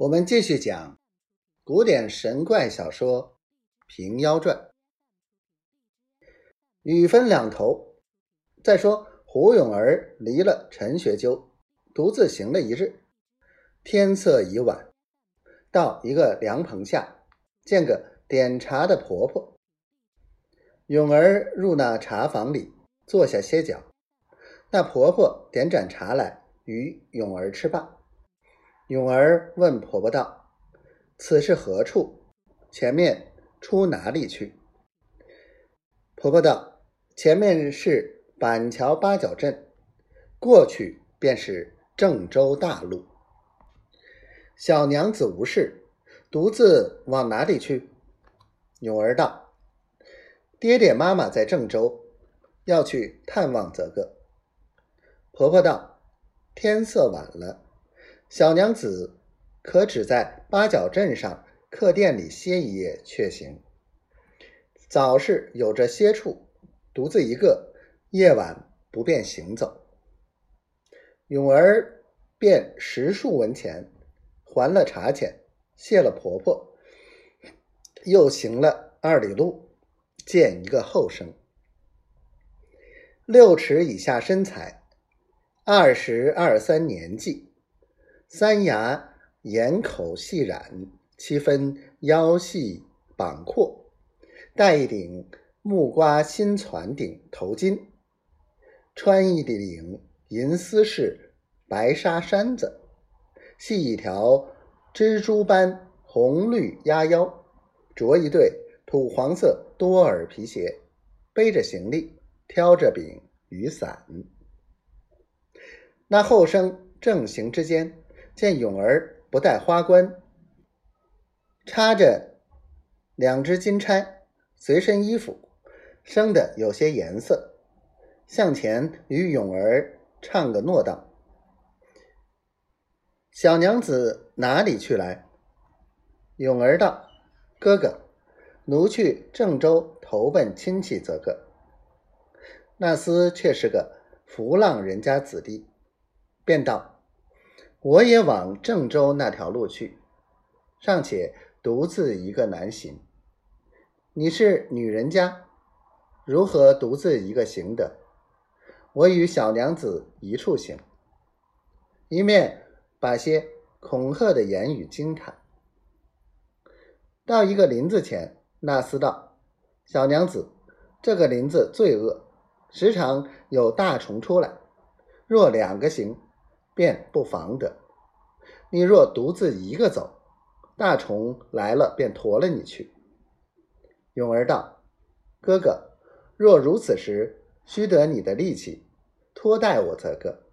我们继续讲古典神怪小说《平妖传》。雨分两头。再说胡永儿离了陈学究，独自行了一日，天色已晚，到一个凉棚下，见个点茶的婆婆。永儿入那茶房里坐下歇脚，那婆婆点盏茶来与永儿吃罢。永儿问婆婆道：“此是何处？前面出哪里去？”婆婆道：“前面是板桥八角镇，过去便是郑州大路。”小娘子无事，独自往哪里去？永儿道：“爹爹妈妈在郑州，要去探望则个。”婆婆道：“天色晚了。”小娘子可只在八角镇上客店里歇一夜，却行。早是有着歇处，独自一个，夜晚不便行走。永儿便十数文钱，还了茶钱，谢了婆婆，又行了二里路，见一个后生，六尺以下身材，二十二三年纪。三牙眼口细染，七分腰细膀阔，戴一顶木瓜新攒顶头巾，穿一顶银丝式白纱衫子，系一条蜘蛛般红绿鸭腰，着一对土黄色多耳皮鞋，背着行李，挑着柄雨伞。那后生正行之间。见永儿不戴花冠，插着两只金钗，随身衣服生的有些颜色，向前与永儿唱个诺道：“小娘子哪里去来？”永儿道：“哥哥，奴去郑州投奔亲戚则个。”那厮却是个浮浪人家子弟，便道。我也往郑州那条路去，尚且独自一个难行。你是女人家，如何独自一个行的？我与小娘子一处行。一面把些恐吓的言语惊叹。到一个林子前，那厮道：“小娘子，这个林子最恶，时常有大虫出来。若两个行。”便不妨得。你若独自一个走，大虫来了便驮了你去。勇儿道：“哥哥，若如此时，须得你的力气，托带我则个。”